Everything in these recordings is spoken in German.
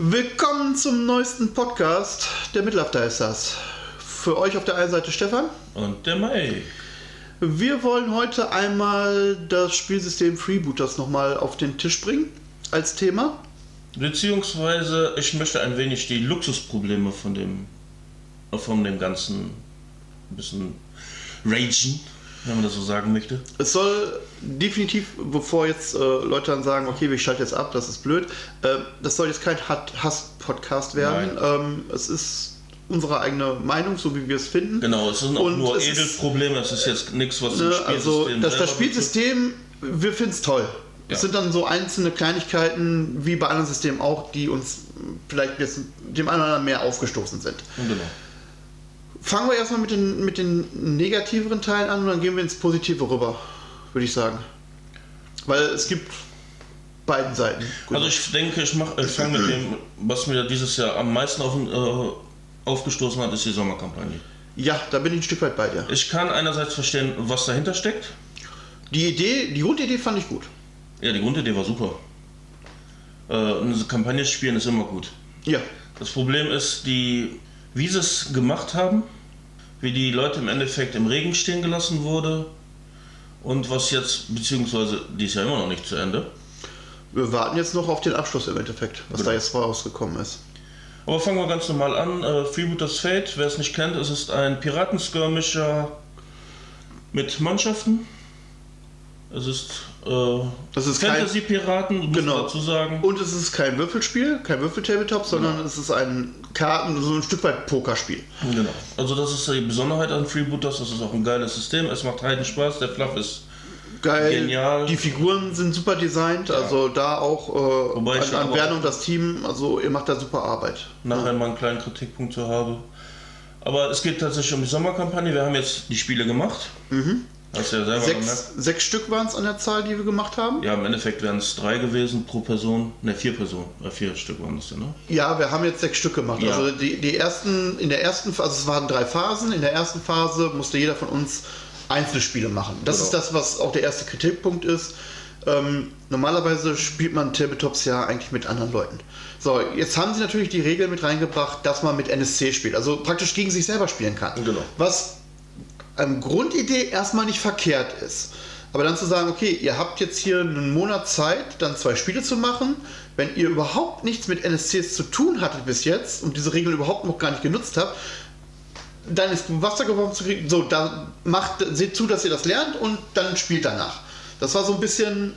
Willkommen zum neuesten Podcast der Mittlafter ist das. Für euch auf der einen Seite Stefan. Und der Mai. Wir wollen heute einmal das Spielsystem Freebooters nochmal auf den Tisch bringen als Thema. Beziehungsweise ich möchte ein wenig die Luxusprobleme von dem, von dem Ganzen ein bisschen ragen, wenn man das so sagen möchte. Es soll definitiv, bevor jetzt äh, Leute dann sagen, okay, wir schalten jetzt ab, das ist blöd, äh, das soll jetzt kein Hass-Podcast werden. Ähm, es ist unsere eigene Meinung, so wie wir es finden. Genau, es sind auch Und nur es ist- Edelprobleme, das ist jetzt nichts, was Ne, also das, das Spielsystem, wir finden es toll. Es Ja. sind dann so einzelne Kleinigkeiten, wie bei anderen Systemen auch, die uns vielleicht jetzt dem einen oder anderen mehr aufgestoßen sind. betrifft. Genau. Fangen wir erstmal mit den, mit den negativeren Teilen an und dann gehen wir ins Positive rüber, würde ich sagen. Weil es gibt beiden Seiten. Also ich denke, ich, mach- ich fange mit dem, was mir dieses Jahr am meisten auf, äh, aufgestoßen hat, ist die Sommerkampagne. ja, da bin ich ein Stück weit bei dir. Ich kann einerseits verstehen, was dahinter steckt. Die Idee, die Grundidee fand ich gut. Ja, die Grundidee war super. Äh, eine Kampagne spielen ist immer gut. Ja, Das Problem ist, die, wie sie es gemacht haben, wie die Leute im Endeffekt im Regen stehen gelassen wurde und was jetzt, beziehungsweise die ist ja immer noch nicht zu Ende. wir warten jetzt noch auf den Abschluss im Endeffekt, was Genau. da jetzt rausgekommen ist. Aber fangen wir ganz normal an. Äh, Freebooters Fate, wer es nicht kennt, es ist ein Piratenskirmischer mit Mannschaften. Es ist Das ist kein- Fantasy-Piraten, muss Genau. dazu sagen. Und es ist kein Würfelspiel, kein Würfel-Tabletop, sondern es ist ein Karten, so ein Stück weit Pokerspiel. Genau. Also das ist die Besonderheit an Freebooters, das ist auch ein geiles System. Es macht heiden Spaß, der Fluff ist Geil. Genial. Die Figuren sind super designt, also da auch äh, Wobei ich an, an Werner und das Team, also ihr macht da super Arbeit. nachher mal einen kleinen Kritikpunkt zu habe. Aber es geht tatsächlich um die Sommerkampagne. Wir haben jetzt die Spiele gemacht. Hast du ja selber gemerkt. Sechs, sechs Stück waren es an der Zahl, die wir gemacht haben. Ja, im Endeffekt wären es drei gewesen pro Person. Ne, vier Personen. Äh, vier Stück waren es ja, ne? Ja, wir haben jetzt sechs Stück gemacht. Ja. Also die, die ersten, in der ersten Phase, also es waren drei Phasen. In der ersten Phase musste jeder von uns Einzelspiele machen. Das Genau. ist das, was auch der erste Kritikpunkt ist. Ähm, normalerweise spielt man Tabletops ja eigentlich mit anderen Leuten. So, jetzt haben sie natürlich die Regel mit reingebracht, dass man mit NSC spielt, also praktisch gegen sich selber spielen kann. Genau. Was ähm, Grundidee erstmal nicht verkehrt ist. Aber dann zu sagen, okay, ihr habt jetzt hier einen Monat Zeit, dann zwei Spiele zu machen. Wenn ihr überhaupt nichts mit NSCs zu tun hattet bis jetzt und diese Regeln überhaupt noch gar nicht genutzt habt, dann ist Wasser geworfen zu kriegen. So, dann macht, seht zu, dass ihr das lernt und dann spielt danach. Das war so ein bisschen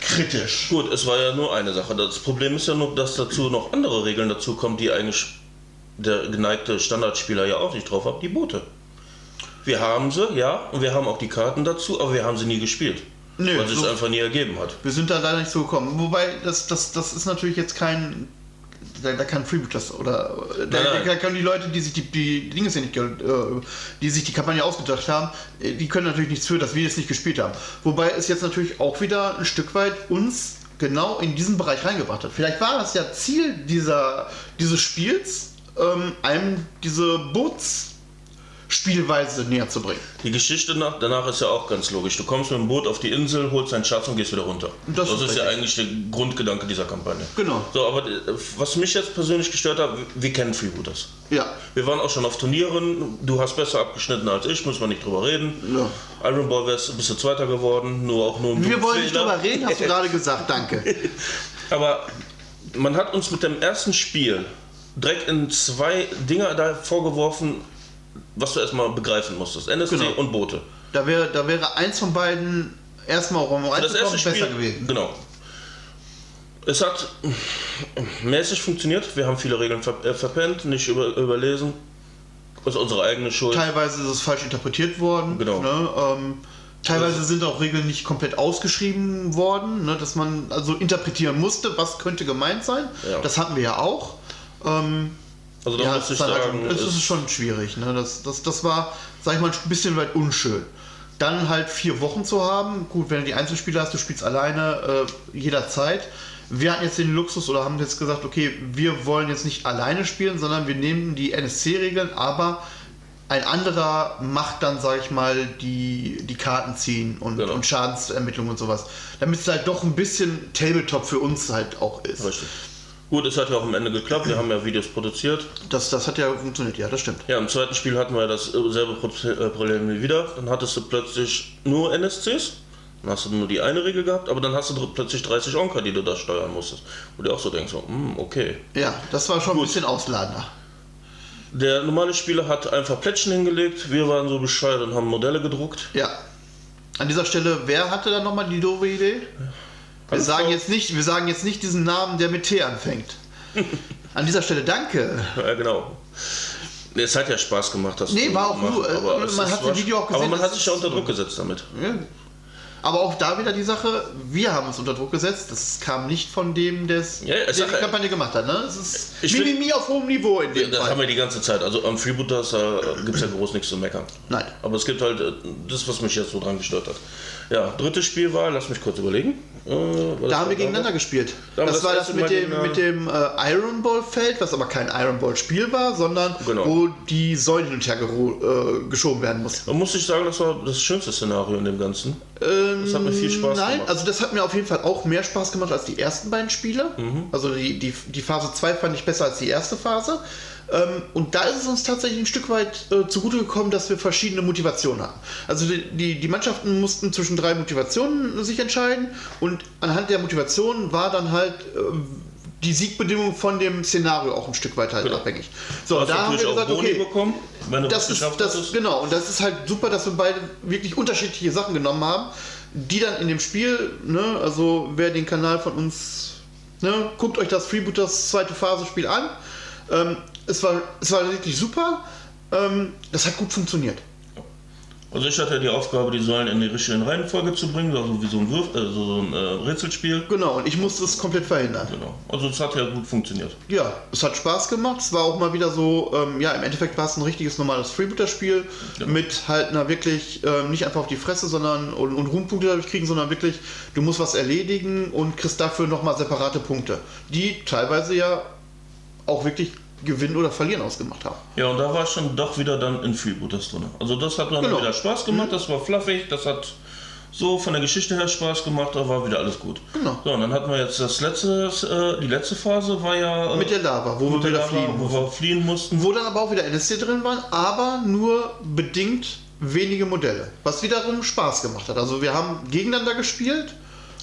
kritisch. Gut, es war ja nur eine Sache. Das Problem ist ja nur, dass dazu noch andere Regeln dazu kommen, die eigentlich der geneigte Standardspieler ja auch nicht drauf hat. Die Boote. Wir haben sie, ja, und wir haben auch die Karten dazu, aber wir haben sie nie gespielt. Nö, weil es so- einfach nie ergeben hat. Wir sind da leider nicht so gekommen. Wobei, das, das, das ist natürlich jetzt kein. Da, da kann Freeboot das oder da, Nein, da können die Leute, die sich die, die Dinge ja nicht, äh, die sich die Kampagne ausgedacht haben, äh, die können natürlich nichts für, dass wir es nicht gespielt haben. Wobei es jetzt natürlich auch wieder ein Stück weit uns genau in diesen Bereich reingebracht hat. Vielleicht war das ja Ziel dieser, dieses Spiels, ähm, einem diese Bootsspielweise näher zu bringen. Die Geschichte nach, danach ist ja auch ganz logisch. Du kommst mit dem Boot auf die Insel, holst deinen Schatz und gehst wieder runter. Das Das, ist ist ja eigentlich der Grundgedanke dieser Kampagne. Genau. So, aber äh, was mich jetzt persönlich gestört hat, wir kennen Freebooters. Ja. Wir waren auch schon auf Turnieren. Du hast besser abgeschnitten als ich, muss man nicht drüber reden. Ja. Iron Ball wärst, bist du Zweiter geworden, nur auch nur ein Wir wollen nicht drüber reden, hast du gerade gesagt. Danke. Aber man hat uns mit dem ersten Spiel direkt in zwei Dinger da vorgeworfen, was du erstmal begreifen musstest: NSC Genau. und Boote. Da wäre, da wäre eins von beiden erstmal auch um Das erste Spiel, besser gewesen. genau. Es hat mäßig funktioniert. Wir haben viele Regeln ver äh, verpennt, nicht über überlesen. Das ist unsere eigene Schuld. Teilweise ist es falsch interpretiert worden. Genau. Ne? Ähm, teilweise sind auch Regeln nicht komplett ausgeschrieben worden, ne? dass man also interpretieren musste, was könnte gemeint sein. Ja. Das hatten wir ja auch. Ähm, Also da ja, muss ich ist, sagen, halt, es es- ist schon schwierig. Ne? Das, das, das war, sag ich mal, ein bisschen weit unschön. Dann halt vier Wochen zu haben. Gut, wenn du die Einzelspiele hast, du spielst alleine äh, jederzeit. Wir hatten jetzt den Luxus oder haben jetzt gesagt, okay, wir wollen jetzt nicht alleine spielen, sondern wir nehmen die NSC-Regeln, aber ein anderer macht dann, sag ich mal, die, die Karten ziehen und, Genau. und Schadensermittlung und sowas. Damit es halt doch ein bisschen Tabletop für uns halt auch ist. Richtig. Gut, es hat ja auch am Ende geklappt, wir haben ja Videos produziert. Das, das hat ja funktioniert, ja, das stimmt. Ja, im zweiten Spiel hatten wir dasselbe äh, Problem wie wieder. Dann hattest du plötzlich nur NSCs. Dann hast du nur die eine Regel gehabt, aber dann hast du plötzlich 30 Onker, die du da steuern musstest. Wo du auch so denkst, so, hm, okay. Ja, das war schon Gut. ein bisschen ausladender. Der normale Spieler hat einfach Plättchen hingelegt, wir waren so bescheuert und haben Modelle gedruckt. Ja. An dieser Stelle, wer hatte da nochmal die doofe Idee? Wir sagen, jetzt nicht, wir sagen jetzt nicht diesen Namen, der mit T anfängt. An dieser Stelle danke. Ja, genau. Es hat ja Spaß gemacht, das Nee, war auch nur, äh, man hat das Video auch gesehen. Aber man hat sich ja unter Druck gesetzt damit. Ja, aber auch da wieder die Sache, wir haben es unter Druck gesetzt. Das kam nicht von dem, der ja, die Kampagne gemacht hat. Ne? Es ist ich Mimimi auf hohem Niveau in dem Das Fall. haben wir die ganze Zeit. Also am Freebooters äh, gibt es ja groß nichts zu meckern. Nein. Aber es gibt halt äh, das, was mich jetzt so dran gestört hat. Ja, drittes Spiel war, lass mich kurz überlegen. Äh, da haben wir gegeneinander was? gespielt. Da das, das, war das mit dem, mit dem äh, Iron Ball Feld, was aber kein Iron Ball Spiel war, sondern genau. wo die Säulen hin und her äh, geschoben werden mussten. Man muss ich sagen, das war das schönste Szenario in dem Ganzen. Ähm, das hat mir viel Spaß nein, gemacht. also das hat mir auf jeden Fall auch mehr Spaß gemacht als die ersten beiden Spiele. Mhm. Also die, die, die Phase 2 fand ich besser als die erste Phase. Ähm, und da ist es uns tatsächlich ein Stück weit äh, zugute gekommen, dass wir verschiedene Motivationen hatten. Also die, die, die, Mannschaften mussten zwischen drei Motivationen sich entscheiden und anhand der Motivationen war dann halt äh, die Siegbedingung von dem Szenario auch ein Stück weit halt genau. abhängig. So, da haben wir gesagt, okay, bekommen, das ist, das, genau, und das ist halt super, dass wir beide wirklich unterschiedliche Sachen genommen haben, die dann in dem Spiel, ne, also wer den Kanal von uns, ne, guckt euch das Freebooters zweite Phase Spiel an. Ähm, es war, es war wirklich super. Ähm, das hat gut funktioniert. Also ich hatte die Aufgabe, die Säulen in die richtige Reihenfolge zu bringen, also wie so ein, Würf, äh, so ein äh, Rätselspiel. Genau, und ich musste es komplett verhindern. Genau. Also es hat ja gut funktioniert. Ja, es hat Spaß gemacht. Es war auch mal wieder so, ähm, ja, im Endeffekt war es ein richtiges normales Freebooter-Spiel genau. mit halt einer wirklich, ähm, nicht einfach auf die Fresse, sondern und, und Ruhmpunkte dadurch kriegen, sondern wirklich, du musst was erledigen und kriegst dafür nochmal separate Punkte, die teilweise ja auch wirklich Gewinnen oder Verlieren ausgemacht haben. Ja, und da war schon doch wieder dann in Freebooters drin. Also das hat dann genau. wieder Spaß gemacht, mhm. das war fluffig, das hat so von der Geschichte her Spaß gemacht, da war wieder alles gut. Genau. So, und dann hatten wir jetzt das letzte, äh, die letzte Phase war ja... Äh, mit der Lava, wo wir wieder Lava, fliehen, wo wir fliehen mussten. Wo dann aber auch wieder NSC drin waren, aber nur bedingt wenige Modelle, was wiederum Spaß gemacht hat. Also wir haben gegeneinander gespielt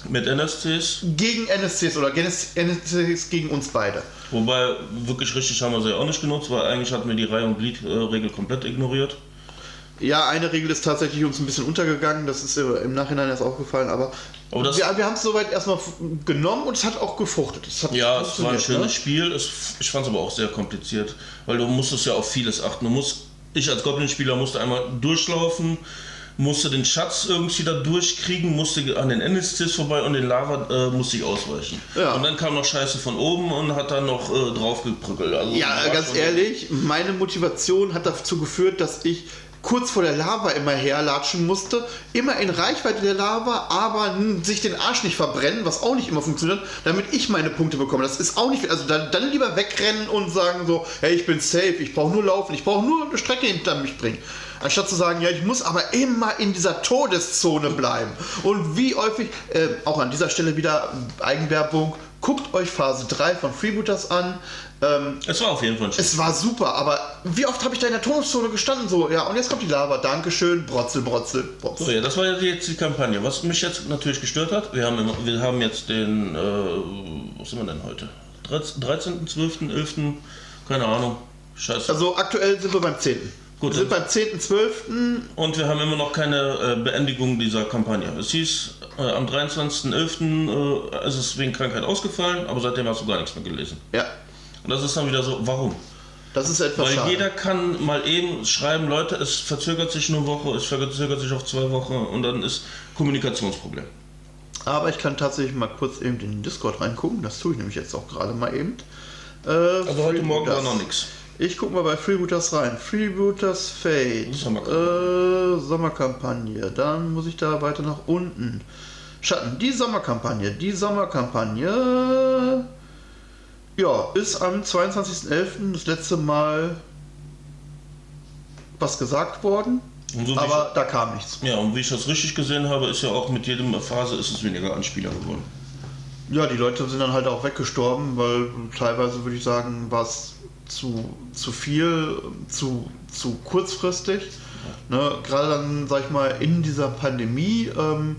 mit NSCs? Gegen NSCs oder NSCs gegen uns beide. Wobei, wirklich richtig haben wir sie auch nicht genutzt, weil eigentlich hatten wir die Reihe- und Glied-Regel komplett ignoriert. Ja, eine Regel ist tatsächlich uns ein bisschen untergegangen, das ist im Nachhinein erst aufgefallen, aber, aber wir, wir haben es soweit erstmal genommen und es hat auch gefruchtet. Es hat ja, es war ein schönes ne? Spiel, es, ich fand es aber auch sehr kompliziert, weil du musstest ja auf vieles achten. Du musst, ich als Goblin-Spieler musste einmal durchlaufen, musste den Schatz irgendwie da durchkriegen, musste an den NSCs vorbei und den Lava äh, musste ich ausweichen. Ja. Und dann kam noch Scheiße von oben und hat dann noch äh, draufgeprügelt. Also ja, ganz ehrlich, meine Motivation hat dazu geführt, dass ich kurz vor der Lava immer herlatschen musste, immer in Reichweite der Lava, aber sich den Arsch nicht verbrennen, was auch nicht immer funktioniert, damit ich meine Punkte bekomme. Das ist auch nicht, also dann, dann lieber wegrennen und sagen so, hey, ich bin safe, ich brauche nur laufen, ich brauche nur eine Strecke hinter mich bringen. Anstatt zu sagen, ja, ich muss aber immer in dieser Todeszone bleiben. Und wie häufig, äh, auch an dieser Stelle wieder Eigenwerbung, guckt euch Phase 3 von Freebooters an. Ähm, es war auf jeden Fall schön. Es war super, aber wie oft habe ich da in der Todeszone gestanden? So, ja, und jetzt kommt die Lava, Dankeschön, Brotzel, Brotzel, Brotzel. So, ja, das war jetzt die Kampagne. Was mich jetzt natürlich gestört hat, wir haben, wir haben jetzt den, äh, was sind wir denn heute? 13., 11., keine Ahnung. Scheiße. Also aktuell sind wir beim 10. Gut, wir sind beim 10.12. Und wir haben immer noch keine äh, Beendigung dieser Kampagne. Es hieß, äh, am 23.11. Äh, ist es wegen Krankheit ausgefallen, aber seitdem hast du gar nichts mehr gelesen. Ja. Und das ist dann wieder so, warum? Das ist etwas Weil schade. jeder kann mal eben schreiben, Leute, es verzögert sich eine Woche, es verzögert sich auf zwei Wochen und dann ist Kommunikationsproblem. Aber ich kann tatsächlich mal kurz eben in den Discord reingucken, das tue ich nämlich jetzt auch gerade mal eben. Äh, also heute Morgen war noch nichts. Ich gucke mal bei Freebooters rein. Freebooters Fate. Sommerkampagne. Äh, Sommerkampagne. Dann muss ich da weiter nach unten. Schatten. Die Sommerkampagne. Die Sommerkampagne. Ja, ist am 22.11. das letzte Mal was gesagt worden. So aber ich, da kam nichts. Ja, und wie ich das richtig gesehen habe, ist ja auch mit jedem Phase ist es weniger Anspieler geworden. Ja, die Leute sind dann halt auch weggestorben, weil teilweise würde ich sagen, war es zu, zu viel, zu, zu kurzfristig. Ne, gerade dann, sag ich mal, in dieser Pandemie, ähm,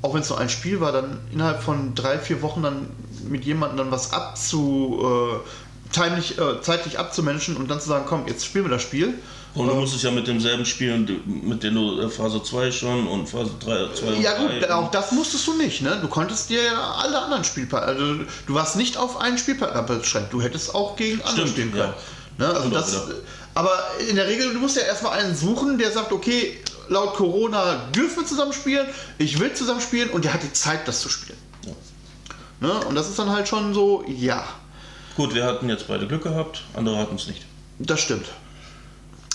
auch wenn es nur ein Spiel war, dann innerhalb von drei, vier Wochen dann mit jemandem dann was abzu, äh, timlich, äh, zeitlich abzumenschen und dann zu sagen, komm, jetzt spielen wir das Spiel. Und du musst es ja mit demselben spielen, mit dem du äh, Phase 2 schon und Phase 3, 2 und Ja 3 gut, auch das musstest du nicht, ne? Du konntest dir ja alle anderen Spielpartner, also du warst nicht auf einen Spielpartner beschränkt, du hättest auch gegen andere spielen ja. können. Ne? Also Stimmt auch das, aber in der Regel, du musst ja erstmal einen suchen, der sagt, okay, laut Corona dürfen wir zusammen spielen, ich will zusammen spielen und der hat die Zeit, das zu spielen. Ne? Und das ist dann halt schon so, ja, Gut, wir hatten jetzt beide Glück gehabt, andere hatten es nicht. das stimmt.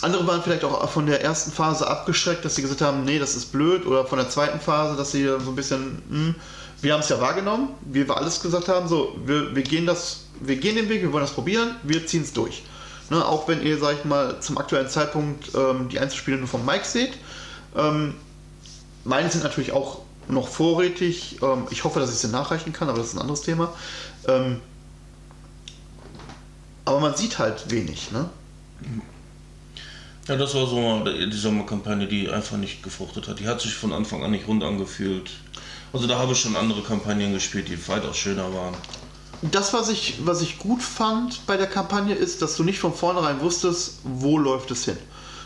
Andere waren vielleicht auch von der ersten Phase abgeschreckt, dass sie gesagt haben, nee, das ist blöd, oder von der zweiten Phase, dass sie so ein bisschen, hm, wir haben es ja wahrgenommen, wie wir alles gesagt haben, so, wir, wir gehen das, wir gehen den Weg, wir wollen das probieren, wir ziehen es durch. Ne, auch wenn ihr, sag ich mal, zum aktuellen Zeitpunkt ähm, die Einzelspiele nur vom Mike seht. Ähm, meine sind natürlich auch noch vorrätig. Ähm, ich hoffe, dass ich sie nachreichen kann, aber das ist ein anderes Thema. Ähm, aber man sieht halt wenig, ne? Ja, das war so mal die Sommerkampagne, die einfach nicht gefruchtet hat. Die hat sich von Anfang an nicht rund angefühlt. Also da habe ich schon andere Kampagnen gespielt, die weitaus schöner waren. Das, was ich, was ich gut fand bei der Kampagne, ist, dass du nicht von vornherein wusstest, wo läuft es hin.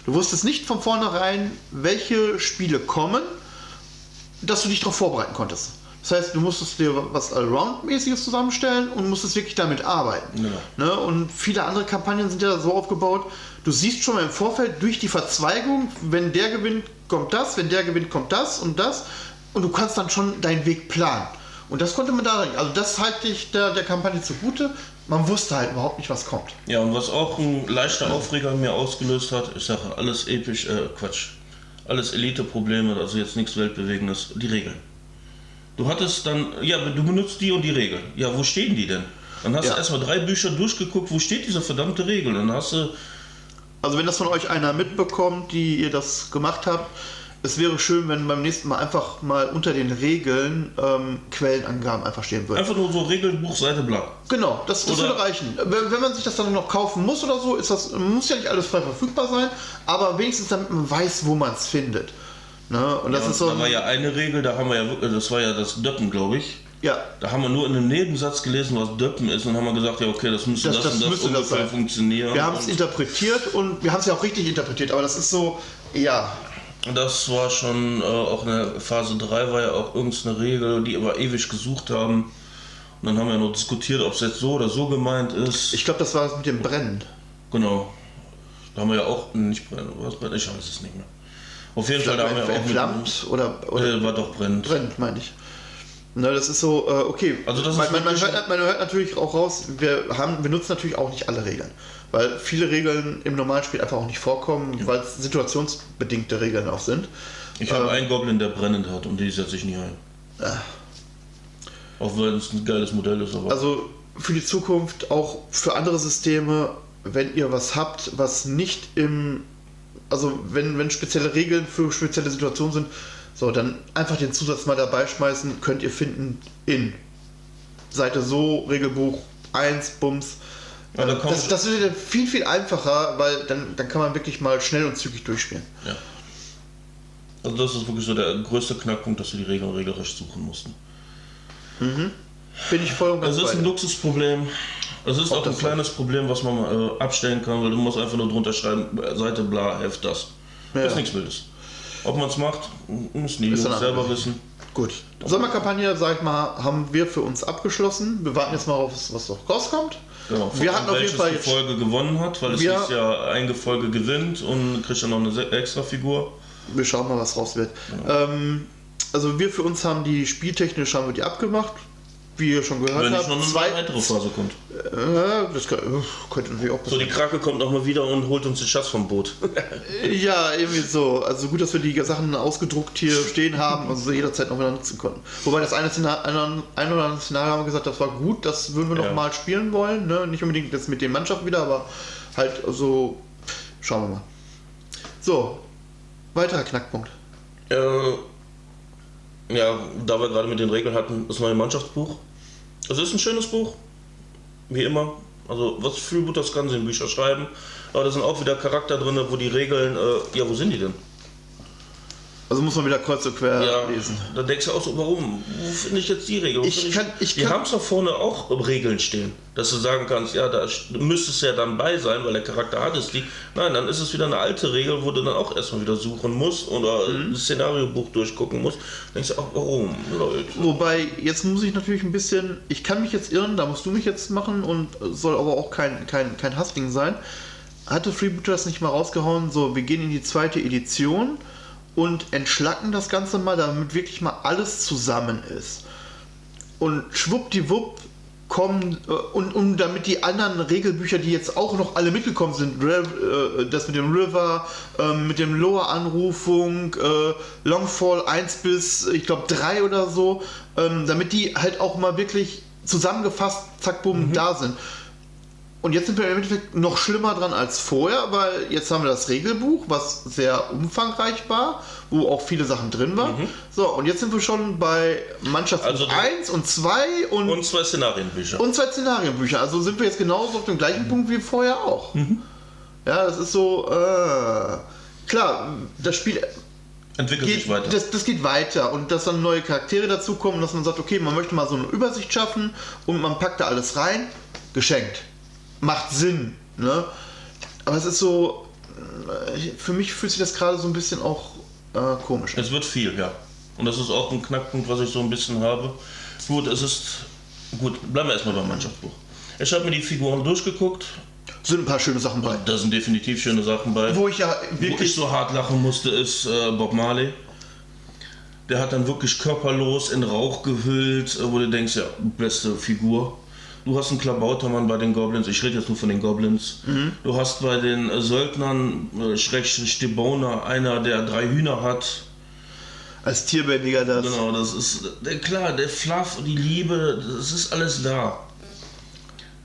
Du wusstest nicht von vornherein, welche Spiele kommen, dass du dich darauf vorbereiten konntest. Das heißt, du musstest dir was Allround-mäßiges zusammenstellen und musstest wirklich damit arbeiten. Genau. Ne? Und viele andere Kampagnen sind ja so aufgebaut, du siehst schon mal im Vorfeld durch die Verzweigung, wenn der gewinnt, kommt das, wenn der gewinnt, kommt das und das. Und du kannst dann schon deinen Weg planen. Und das konnte man da nicht. Also das halte ich der, der Kampagne zugute. Man wusste halt überhaupt nicht, was kommt. Ja, und was auch ein leichter Aufreger mir ausgelöst hat, ich sage alles episch, äh, Quatsch. Alles Elite-Probleme, also jetzt nichts Weltbewegendes, die Regeln. Du hattest dann, ja, du benutzt die und die Regeln. Ja, wo stehen die denn? Dann hast Ja. du erstmal drei Bücher durchgeguckt, wo steht diese verdammte Regel? Dann hast du, Also wenn das von euch einer mitbekommt, die ihr das gemacht habt, es wäre schön, wenn beim nächsten Mal einfach mal unter den Regeln ähm, Quellenangaben einfach stehen würden. einfach nur so Regelbuch, Seite blank. Genau, das, das würde reichen. Wenn, wenn man sich das dann noch kaufen muss oder so, ist das muss ja nicht alles frei verfügbar sein, aber wenigstens damit man weiß, wo man es findet. Ne? Und das Ja, ist so. da war ja eine Regel, da haben wir ja wirklich, das war ja das Döppen, glaube ich. ja, Da haben wir nur in einem Nebensatz gelesen, was Döppen ist und haben wir gesagt, ja okay, das müsste Das- das, das und das müsste das sein. funktionieren. wir haben es interpretiert und wir haben es ja auch richtig interpretiert, aber das ist so, ja, Das war schon äh, auch eine Phase 3 war ja auch irgendeine Regel, die wir ewig gesucht haben. Und dann haben wir noch diskutiert, ob es jetzt so oder so gemeint ist. ich glaube, das war das mit dem Brennen. genau. Da haben wir ja auch nicht brennen, was brennen? Ich weiß es nicht mehr. Auf jeden Fall, da haben wir auch mit, Entflammt oder, oder äh, war doch brennend. brennt, meine ich. Ne, das ist so, äh, okay. Also das man, man, hört, man hört natürlich auch raus, wir, haben, wir nutzen natürlich auch nicht alle Regeln. Weil viele Regeln im Normalspiel einfach auch nicht vorkommen, weil es situationsbedingte Regeln auch sind. Ich habe Ähm. einen Goblin, der brennend hat und die setze ich nie ein. Auch wenn es ein geiles Modell ist, aber. Also für die Zukunft, auch für andere Systeme, wenn ihr was habt, was nicht im. Also wenn, wenn spezielle Regeln für spezielle Situationen sind, so, dann einfach den Zusatz mal dabei schmeißen, könnt ihr finden in Seite so, Regelbuch 1, Bums. Ja, Ähm, das, das wird viel, viel einfacher, weil dann, dann kann man wirklich mal schnell und zügig durchspielen. ja. Also das ist wirklich so der größte Knackpunkt, dass wir die Regeln regelrecht suchen mussten. Bin ich voll und ganz Es ist ein. Luxusproblem. Es ist Ob auch ein kleines Problem, was man äh, abstellen kann, weil du musst einfach nur drunter schreiben, Seite bla, Heft das. Ja. Das ist nichts Wildes. Ob man es macht, müssen die Jungs selber wissen. Gut. Sommerkampagne, sag ich mal, haben wir für uns abgeschlossen. Wir warten jetzt mal auf, was noch rauskommt. Genau. Wir hatten auf jeden Fall die Folge gewonnen hat, weil es ist ja eine Folge gewinnt und kriegt dann noch eine extra Figur. Wir schauen mal, was raus wird. Ähm, also wir für uns haben die spieltechnisch haben wir die abgemacht. Wie ihr schon gehört Wenn habt. noch eine Zwei, weitere Phase kommt. äh, das kann, äh, könnte natürlich auch So, die passieren. Krake kommt nochmal wieder und holt uns den Schatz vom Boot. ja, irgendwie so. Also gut, dass wir die Sachen ausgedruckt hier stehen haben und sie jederzeit noch wieder nutzen konnten. Wobei das eine, Szenario, ein, ein oder andere Szenario haben wir gesagt, das war gut, das würden wir noch Ja. mal spielen wollen. Ne? Nicht unbedingt jetzt mit den Mannschaften wieder, aber halt so. Schauen wir mal. So, weiterer Knackpunkt. Äh, ja, da wir gerade mit den Regeln hatten, das neue Mannschaftsbuch. Also es ist ein schönes Buch, wie immer. Also was Freebooters kann sie in Bücher schreiben, aber da sind auch wieder Charakter drin, wo die Regeln, äh, ja, wo sind die denn? Also muss man wieder kreuz und quer Ja, lesen. da denkst du auch so, warum? Wo finde ich jetzt die Regel? Ich kann- ich die haben es doch vorne auch Regeln stehen, dass du sagen kannst, ja, da müsste es ja dann bei sein, weil der Charakter hat es die. Nein, dann ist es wieder eine alte Regel, wo du dann auch erstmal wieder suchen musst oder Mhm. ein Szenariobuch durchgucken musst. Denkst du auch, warum, Leute? Wobei, jetzt muss ich natürlich ein bisschen, ich kann mich jetzt irren, da musst du mich jetzt machen und soll aber auch kein, kein, kein Hassding sein. Hatte Freebooter das nicht mal rausgehauen, so, wir gehen in die zweite Edition und entschlacken das Ganze mal, damit wirklich mal alles zusammen ist. Und schwuppdiwupp kommen, äh, und, und damit die anderen Regelbücher, die jetzt auch noch alle mitgekommen sind, äh, das mit dem River, ähm, mit dem Lower-Anrufung, äh, Longfall 1 bis, ich glaube, 3 oder so, ähm, damit die halt auch mal wirklich zusammengefasst, zack, bumm, da sind. Und jetzt sind wir im Endeffekt noch schlimmer dran als vorher, weil jetzt haben wir das Regelbuch, was sehr umfangreich war, wo auch viele Sachen drin waren. So, und jetzt sind wir schon bei Mannschaftsbuch Also die- 1 und 2 und, Und zwei Szenarienbücher. und zwei Szenarienbücher. Also sind wir jetzt genauso auf dem gleichen Punkt wie vorher auch. Ja, das ist so, äh, klar, das Spiel Entwickelt geht, sich weiter. Das, das geht weiter und dass dann neue Charaktere dazukommen, dass man sagt, okay, man möchte mal so eine Übersicht schaffen und man packt da alles rein, geschenkt. Macht Sinn, ne? Aber es ist so, äh, für mich fühlt sich das gerade so ein bisschen auch äh, komisch an. Es wird viel, ja. Und das ist auch ein Knackpunkt, was ich so ein bisschen habe. Gut, es ist. Gut, bleiben wir erstmal beim Mannschaftsbuch. Ich habe mir die Figuren durchgeguckt. Sind ein paar schöne Sachen bei. Da sind definitiv schöne Sachen bei. Wo ich ja Wo ich wirklich so hart lachen musste, ist äh, Bob Marley. Der hat dann wirklich körperlos in Rauch gehüllt, wo du denkst, ja, beste Figur. Du hast einen Klabautermann bei den Goblins, ich rede jetzt nur von den Goblins. Mhm. Du hast bei den äh, Söldnern, äh, Schrägstrich Deboner, einer, der drei Hühner hat. als Tierbändiger das. Genau, das ist, der, klar, der Fluff, die Liebe, das ist alles da.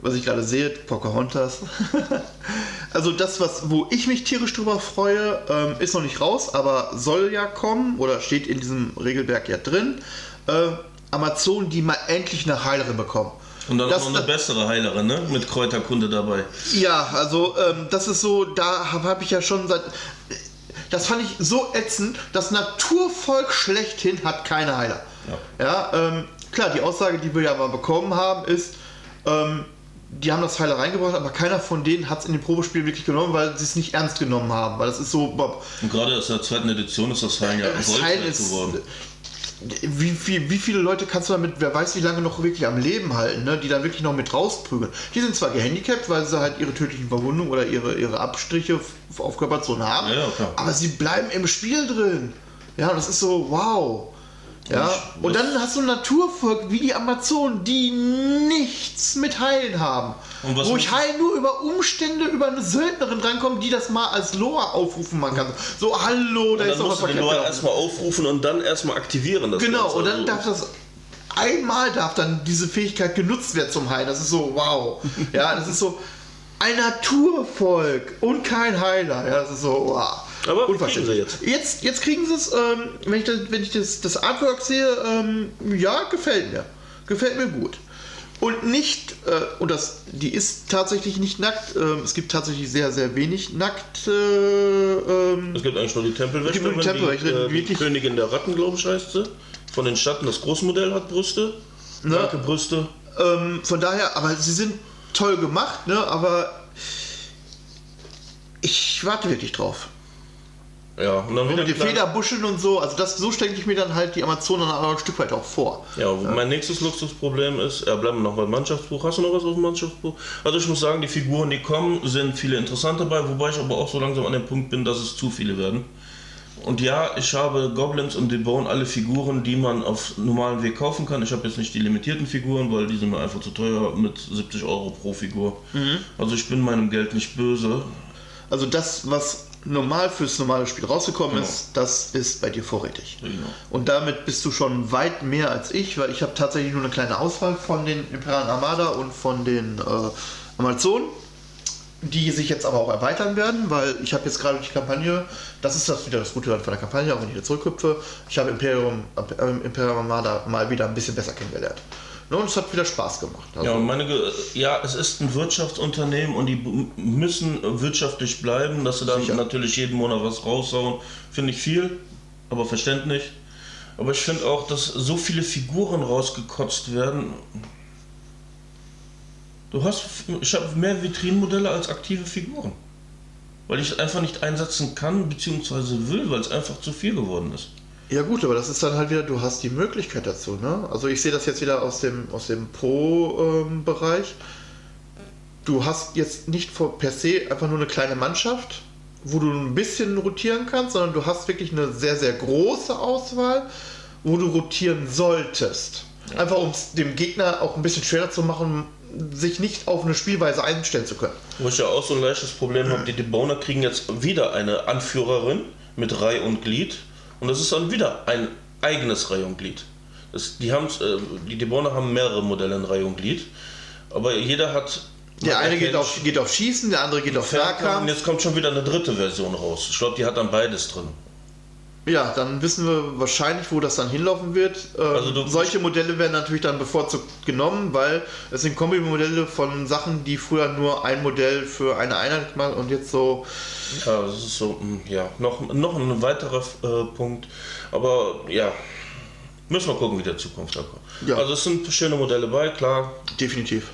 was ich gerade sehe, Pocahontas. also das, was, wo ich mich tierisch drüber freue, ähm, ist noch nicht raus, aber soll ja kommen oder steht in diesem Regelwerk ja drin. Äh, Amazonen, die mal endlich eine Heilerin bekommen. Und dann Das- noch eine bessere Heilerin, ne? Mit Kräuterkunde dabei. Ja, also ähm, das ist so, da habe hab ich ja schon seit. Das fand ich so ätzend. Das Naturvolk schlechthin hat keine Heiler. Ja, ähm, klar, die Aussage, die wir ja mal bekommen haben, ist, ähm, die haben das Heiler reingebracht, aber keiner von denen hat es in dem Probespiel wirklich genommen, weil sie es nicht ernst genommen haben. Weil das ist so, Bob, Und gerade aus der zweiten Edition ist das Heilen ja das Gold wert ist. Wie, viel, wie viele Leute kannst du damit, wer weiß wie lange noch wirklich am Leben halten, ne? die dann wirklich noch mit rausprügeln. Die sind zwar gehandicapt, weil sie halt ihre tödlichen Verwundungen oder ihre, ihre Abstriche auf Körperzone haben, Ja, aber sie bleiben im Spiel drin. Ja, das ist so, wow. Ja, und dann hast du ein Naturvolk wie die Amazonen, die nichts mit Heilen haben. Wo ich Heilen nur über Umstände, über eine Söldnerin rankomme, die das mal als Lore aufrufen man kann. So, hallo, da ist dann doch was musst du den verkehrt Lore gelaufen. erstmal aufrufen und dann erstmal aktivieren. Das Genau, Ganze. und dann darf das einmal darf dann diese Fähigkeit genutzt werden zum Heilen. Das ist so, wow. Ja, das ist so ein Naturvolk und kein Heiler. Ja, das ist so, wow. Aber Unverständlich. kriegen sie jetzt. Jetzt kriegen sie es, ähm, wenn ich, das, wenn ich das, das Artwork sehe, ähm, ja, gefällt mir. Gefällt mir gut. Und nicht, äh, und das, die ist tatsächlich nicht nackt. Ähm, es gibt tatsächlich sehr, sehr wenig nackt. Äh, ähm, Es gibt eigentlich nur die Tempelwächter. Die Tempelwächter, die, äh, die Königin der Ratten, glaube ich, heißt sie. Von den Schatten. Das Großmodell hat Brüste. Ne? Starke Brüste. Ähm, von daher, aber sie sind toll gemacht, ne? Aber ich warte wirklich drauf. Ja, und dann wieder Mit den Federbuschen und so, also das so stelle ich mir dann halt die Amazonen ein Stück weit auch vor. Ja, mein nächstes Luxusproblem ist, ja, bleiben wir noch beim Mannschaftsbuch. Hast du noch was aus dem Mannschaftsbuch? Also ich muss sagen, die Figuren, die kommen, sind viele interessant dabei, wobei ich aber auch so langsam an dem Punkt bin, dass es zu viele werden. Und ja, ich habe Goblins und Debone alle Figuren, die man auf normalen Weg kaufen kann. Ich habe jetzt nicht die limitierten Figuren, weil die sind mir einfach zu teuer mit 70 Euro pro Figur. Also ich bin meinem Geld nicht böse. Also das, was normal fürs normale Spiel rausgekommen Genau. ist, das ist bei dir vorrätig. Genau. Und damit bist du schon weit mehr als ich, weil ich habe tatsächlich nur eine kleine Auswahl von den Imperialen Armada und von den äh, Amazonen, die sich jetzt aber auch erweitern werden, weil ich habe jetzt gerade die Kampagne, das ist das wieder das Gute von der Kampagne, auch wenn ich wieder zurückhüpfe, ich habe Imperium, äh, Imperium Armada mal wieder ein bisschen besser kennengelernt. Ne, und es hat wieder Spaß gemacht. Also, Ja, meine, ja, es ist ein Wirtschaftsunternehmen und die müssen wirtschaftlich bleiben, dass sie dann Sicher. natürlich jeden Monat was raushauen, finde ich viel, aber verständlich. Aber ich finde auch, dass so viele Figuren rausgekotzt werden. Du hast, ich habe mehr Vitrinenmodelle als aktive Figuren. Weil ich es einfach nicht einsetzen kann, beziehungsweise will, weil es einfach zu viel geworden ist. Ja gut, aber das ist dann halt wieder, du hast die Möglichkeit dazu. Ne? Also ich sehe das jetzt wieder aus dem, aus dem Pro-Bereich. du hast jetzt nicht vor, per se einfach nur eine kleine Mannschaft, wo du ein bisschen rotieren kannst, sondern du hast wirklich eine sehr, sehr große Auswahl, wo du rotieren solltest. Einfach um es dem Gegner auch ein bisschen schwerer zu machen, sich nicht auf eine Spielweise einstellen zu können. Wo ich ja auch so ein leichtes Problem habe, die Deboner kriegen jetzt wieder eine Anführerin mit Reih und Glied und das ist dann wieder ein eigenes Reih und Glied. Das, die, haben, äh, die Deboner haben mehrere Modelle in Reih und Glied, aber jeder hat... Der eine geht auf, geht auf Schießen, der andere geht auf Fernkampf und jetzt kommt schon wieder eine dritte Version raus. Ich glaube, die hat dann beides drin. Ja, dann wissen wir wahrscheinlich, wo das dann hinlaufen wird. Ähm, Also solche Modelle werden natürlich dann bevorzugt genommen, weil es sind Kombimodelle von Sachen, die früher nur ein Modell für eine Einheit gemacht und jetzt so. Ja, das ist so, mm, ja, noch, noch ein weiterer äh, Punkt. Aber ja, müssen wir gucken, wie der Zukunft da kommt. Ja. Also es sind schöne Modelle bei, klar. Definitiv.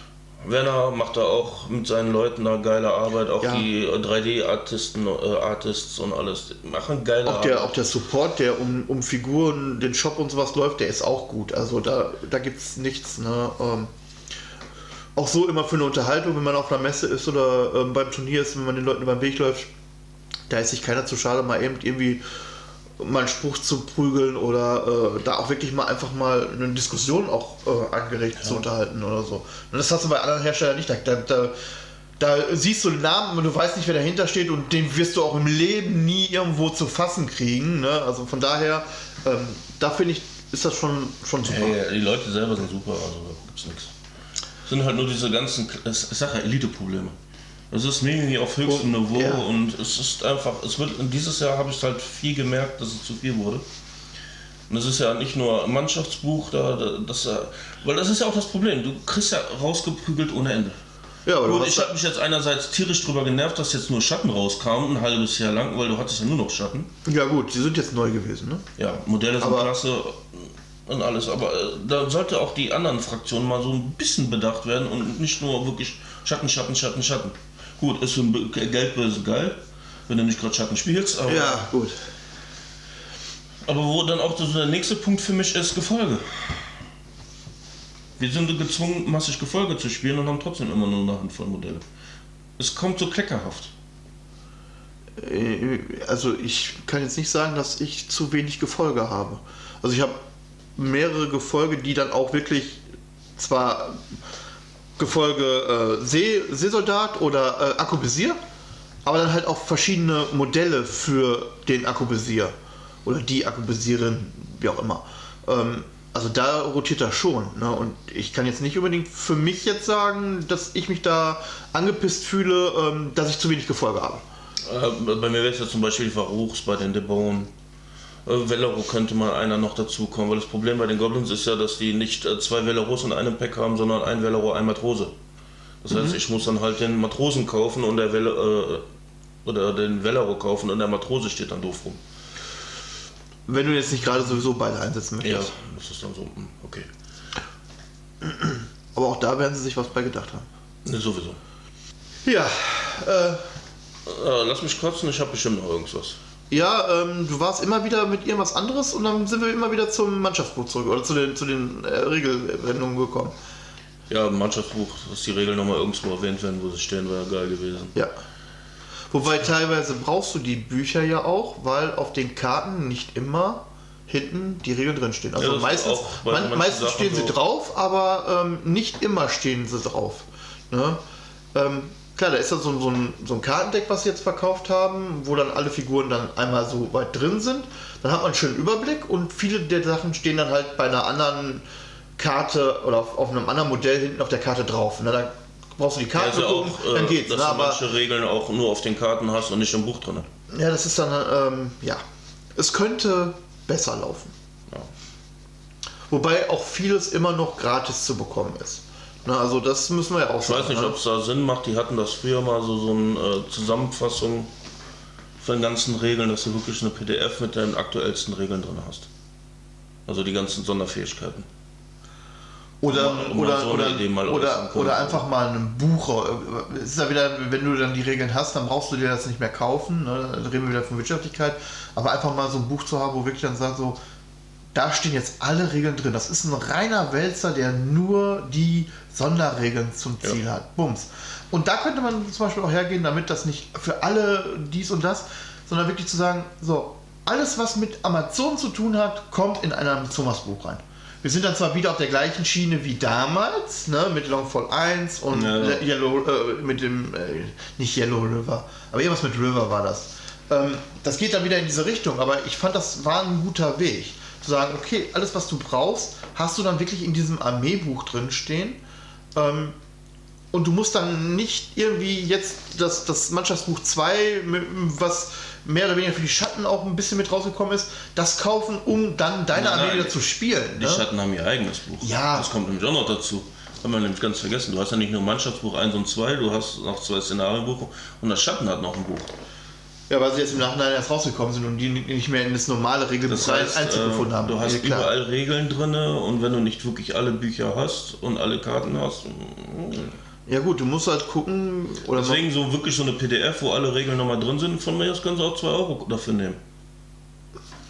Werner macht da auch mit seinen Leuten da geile Arbeit, auch Ja. die 3D-Artisten, äh, Artists und alles machen geile Auch Arbeit. der, auch der Support, der um, um Figuren, den Shop und sowas läuft, der ist auch gut. Also da, da gibt es nichts. Ne? Ähm, auch so immer für eine Unterhaltung, wenn man auf einer Messe ist oder ähm, beim Turnier ist, wenn man den Leuten über den Weg läuft, da ist sich keiner zu schade, mal eben irgendwie mal einen Spruch zu prügeln oder äh, da auch wirklich mal einfach mal eine Diskussion auch äh, angeregt zu unterhalten oder so. Und das hast du bei anderen Herstellern nicht. Da, da, da, siehst du den Namen und du weißt nicht, wer dahinter steht und den wirst du auch im Leben nie irgendwo zu fassen kriegen. Ne? Also von daher, ähm, da finde ich, ist das schon, schon super. Hey, die Leute selber sind super, also da gibt's nichts. Es sind halt nur diese ganzen, ich sag ja, Elite-Probleme. Es ist Mimimi auf höchstem Niveau ja. und es ist einfach, es wird, dieses Jahr habe ich halt viel gemerkt, dass es zu viel wurde. Und das ist ja nicht nur ein Mannschaftsbuch, da, da, das, äh, weil das ist ja auch das Problem. Du kriegst ja rausgeprügelt ohne Ende. Ja, aber Gut, ich habe mich jetzt einerseits tierisch drüber genervt, dass jetzt nur Schatten rauskamen, ein halbes Jahr lang, weil du hattest ja nur noch Schatten. ja gut, die sind jetzt neu gewesen. Ne? Ja, Modelle sind Aber- klasse und alles, aber äh, da sollte auch die anderen Fraktionen mal so ein bisschen bedacht werden und nicht nur wirklich Schatten, Schatten, Schatten, Schatten. Gut, ist ein Geldböse geil, wenn du nicht gerade Schatten spielst, aber, Ja, gut. aber wo dann auch so der nächste Punkt für mich ist, Gefolge. Wir sind gezwungen, massig Gefolge zu spielen und haben trotzdem immer nur eine Handvoll Modelle. Es kommt so kleckerhaft. Äh, Also ich kann jetzt nicht sagen, dass ich zu wenig Gefolge habe. Also ich habe mehrere Gefolge, die dann auch wirklich zwar Gefolge äh, See, Seesoldat oder äh, Akkubisier, aber dann halt auch verschiedene Modelle für den Akkubisier oder die Akkubisierin, wie auch immer. Ähm, also da rotiert er schon. Ne? Und ich kann jetzt nicht unbedingt für mich jetzt sagen, dass ich mich da angepisst fühle, ähm, dass ich zu wenig Gefolge habe. Äh, Bei mir wäre es ja zum Beispiel Varuchs bei den Debone. Äh, Velero könnte mal einer noch dazu kommen, weil das Problem bei den Goblins ist ja, dass die nicht äh, zwei Veleros in einem Pack haben, sondern ein Velero, ein Matrose. Das heißt, ich muss dann halt den Matrosen kaufen und der Vele, äh, oder den Velero kaufen und der Matrose steht dann doof rum. Wenn du jetzt nicht gerade sowieso beide einsetzen Ja, möchtest. das ist dann so, hm, okay. Aber auch da werden sie sich was bei gedacht haben. Ne, sowieso. Ja, äh, Äh, lass mich kotzen, ich habe bestimmt noch irgendwas. Ja, ähm, du warst immer wieder mit irgendwas anderes und dann sind wir immer wieder zum Mannschaftsbuch zurück oder zu den, zu den äh, Regelwendungen gekommen. Ja, im Mannschaftsbuch, dass die Regeln nochmal irgendwo erwähnt werden, wo sie stehen, wäre geil gewesen. Ja. Wobei teilweise brauchst du die Bücher ja auch, weil auf den Karten nicht immer hinten die Regeln drinstehen. Also Ja, meistens, man, meistens Sachen stehen sie drauf, aber ähm, nicht immer stehen sie drauf. Ne? Ähm, klar, da ist ja so, so, ein, so ein Kartendeck, was sie jetzt verkauft haben, wo dann alle Figuren dann einmal so weit drin sind. Dann hat man einen schönen Überblick und viele der Sachen stehen dann halt bei einer anderen Karte oder auf, auf einem anderen Modell hinten auf der Karte drauf. Ne? Da brauchst du die Karte ja gucken, auch, dann äh, geht's. dass Ne? du Aber manche Regeln auch nur auf den Karten hast und nicht im Buch drin. ja, das ist dann, ähm, ja, es könnte besser laufen. Ja. Wobei auch vieles immer noch gratis zu bekommen ist. Na, also das müssen wir ja auch Ich weiß nicht, ne? ob es da Sinn macht. Die hatten das früher mal so, so eine äh, Zusammenfassung von den ganzen Regeln, dass du wirklich eine PDF mit den aktuellsten Regeln drin hast. Also die ganzen Sonderfähigkeiten. Oder, Um mal oder, so eine oder, oder, oder einfach mal ein Buch. Es ist ja wieder, wenn du dann die Regeln hast, dann brauchst du dir das nicht mehr kaufen. Ne? Dann reden wir wieder von Wirtschaftlichkeit. Aber einfach mal so ein Buch zu haben, wo wirklich dann sagt, so, da stehen jetzt alle Regeln drin. Das ist ein reiner Wälzer, der nur die Sonderregeln zum Ziel Ja. hat. Bums. Und da könnte man zum Beispiel auch hergehen, damit das nicht für alle dies und das, sondern wirklich zu sagen, so, alles was mit Amazon zu tun hat, kommt in ein Amazonas-Buch rein. Wir sind dann zwar wieder auf der gleichen Schiene wie damals, ne, mit Longfall 1 und Ja. Le- Yellow, äh, mit dem, äh, nicht Yellow River, aber irgendwas mit River war das. Ähm, das geht dann wieder in diese Richtung, aber ich fand, das war ein guter Weg. Zu sagen, okay, alles was du brauchst, hast du dann wirklich in diesem Armeebuch drin stehen. Ähm, und du musst dann nicht irgendwie jetzt das, das Mannschaftsbuch 2, mit- was mehr oder weniger für die Schatten auch ein bisschen mit rausgekommen ist, das kaufen, um dann deine Nein, Armee wieder zu spielen. Die Ne? Schatten haben ihr eigenes Buch. Ja. Das kommt nämlich auch noch dazu. Haben wir nämlich ganz vergessen. Du hast ja nicht nur Mannschaftsbuch 1 und 2, du hast noch zwei Szenarienbuch und das Schatten hat noch ein Buch. Ja, weil sie jetzt im Nachhinein erst rausgekommen sind und die nicht mehr in das normale Regelbuch Das heißt, Einzug äh, gefunden haben. du hast Ja, überall Regeln drin und wenn du nicht wirklich alle Bücher hast und alle Karten hast, mm, Ja gut, du musst halt gucken oder deswegen so wirklich so eine PDF, wo alle Regeln nochmal drin sind, von mir aus können sie auch 2 Euro dafür nehmen.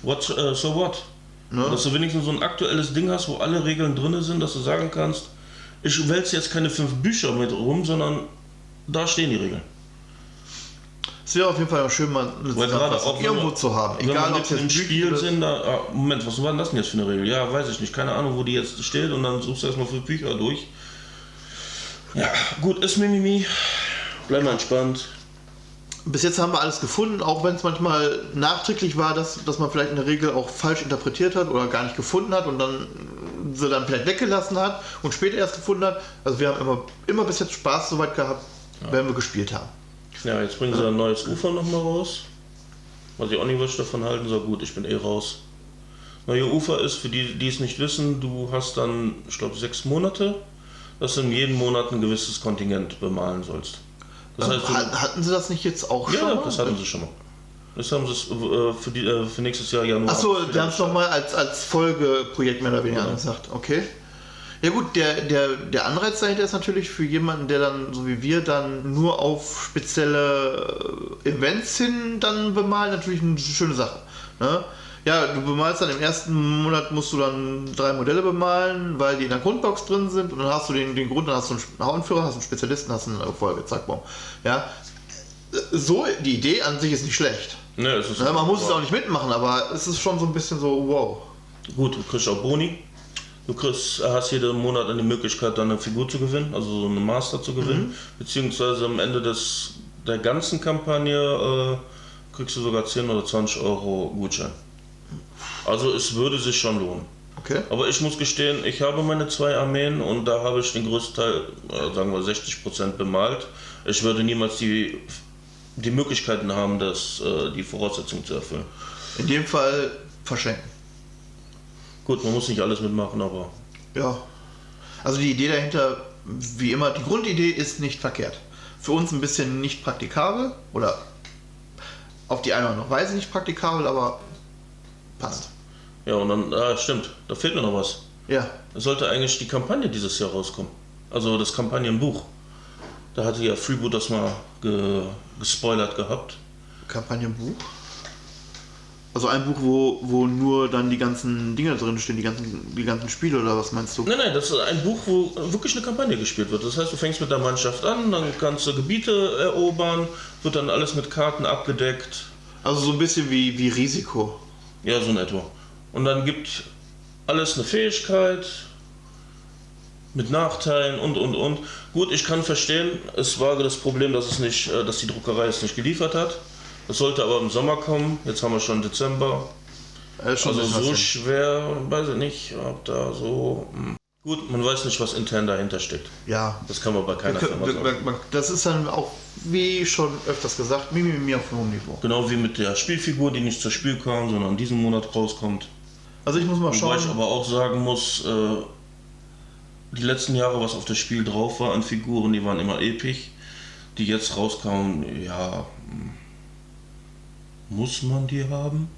What, äh, so what? Ne? Dass du wenigstens so ein aktuelles Ding hast, wo alle Regeln drin sind, dass du sagen kannst, ich wälze jetzt keine fünf Bücher mit rum, sondern da stehen die Regeln. Es wäre auf jeden Fall auch schön, mal eine Zusammenfassung wenn irgendwo zu haben. Wenn Egal, wir ob es im jetzt ein Spiel sind, da, ah, Moment, was war denn das denn jetzt für eine Regel? Ja, weiß ich nicht, keine Ahnung, wo die jetzt steht und dann suchst du erstmal fünf Bücher durch. Ja, gut, ist Mimimi. Bleib mal entspannt. Bis jetzt haben wir alles gefunden, auch wenn es manchmal nachträglich war, dass, dass man vielleicht eine Regel auch falsch interpretiert hat oder gar nicht gefunden hat und dann sie dann vielleicht weggelassen hat und später erst gefunden hat. Also wir haben immer, immer bis jetzt Spaß soweit gehabt, wenn wir gespielt haben. Ja, jetzt bringen sie ein neues Ufer nochmal raus. Weiß ich auch nicht, was davon halten soll. Gut, ich bin eh raus. Neue Ufer ist, für die, die es nicht wissen, du hast dann, ich glaube, sechs Monate, dass du in jedem Monat ein gewisses Kontingent bemalen sollst. Das heißt, du, Hat- Hatten sie das nicht jetzt auch schon? ja, mal? das hatten sie schon mal. Das haben sie äh, für, die, äh, für nächstes Jahr Januar. Achso, die haben es nochmal als, als Folgeprojekt mehr oder weniger Ja. angesagt. Okay. Ja gut, der, der, der Anreiz dahinter ist natürlich für jemanden, der dann, so wie wir, dann nur auf spezielle äh, Events hin dann bemalt, natürlich eine schöne Sache. Ne? Ja, du bemalst dann im ersten Monat musst du dann drei Modelle bemalen, weil die in der Grundbox drin sind und dann hast du den, den Grund, dann hast du einen Hauenführer, hast einen Spezialisten, hast eine Folge, zack, boom. Ja. So, die Idee an sich ist nicht schlecht. Ne, es ist Ja, man muss es auch nicht mitmachen, aber es ist schon so ein bisschen so, wow. Gut, du kriegst auch Boni. Du kriegst, hast jeden Monat eine Möglichkeit, dann eine Figur zu gewinnen, also so eine Master zu gewinnen. Beziehungsweise am Ende des, der ganzen Kampagne äh, kriegst du sogar 10 oder 20 Euro Gutschein. Also es würde sich schon lohnen. Okay. Aber ich muss gestehen, ich habe meine zwei Armeen und da habe ich den größten Teil, äh, sagen wir 60% bemalt. Ich würde niemals die, die Möglichkeiten haben, das, äh, die Voraussetzungen zu erfüllen. In dem Fall verschenken. Gut, man muss nicht alles mitmachen, aber Ja. Also die Idee dahinter, wie immer, die Grundidee ist nicht verkehrt. Für uns ein bisschen nicht praktikabel oder auf die eine oder andere Weise nicht praktikabel, aber passt. Ja, und dann, ah, stimmt, da fehlt mir noch was. Ja. Es sollte eigentlich die Kampagne dieses Jahr rauskommen. Also das Kampagnenbuch. Da hatte ja Freeboot das mal ge gespoilert gehabt. Kampagnenbuch. Also ein Buch, wo, wo nur dann die ganzen Dinge drin stehen, die ganzen, die ganzen Spiele oder was meinst du? Nein, nein, das ist ein Buch, wo wirklich eine Kampagne gespielt wird. Das heißt, du fängst mit der Mannschaft an, dann kannst du Gebiete erobern, wird dann alles mit Karten abgedeckt. Also so ein bisschen wie, wie Risiko. Ja, so in etwa. Und dann gibt alles eine Fähigkeit mit Nachteilen und und und. Gut, ich kann verstehen, es war das Problem, dass es nicht, äh, dass die Druckerei es nicht geliefert hat. Das sollte aber im Sommer kommen. Jetzt haben wir schon Dezember. Äh, schon Also so schwer, weiß ich nicht, ob da so. hm. Gut, man weiß nicht, was intern dahinter steckt. Ja. Das kann man bei keiner Firma können- wir- sagen. wir- Das ist dann auch, wie schon öfters gesagt, Mimimi auf hohem Niveau. Genau wie mit der Spielfigur, die nicht zur Spiel kam, sondern diesen Monat rauskommt. Also ich muss mal Wobei schauen. ich aber auch sagen muss, äh, die letzten Jahre, was auf das Spiel drauf war an Figuren, die waren immer episch. Die jetzt rauskamen, ja, hm, muss man die haben?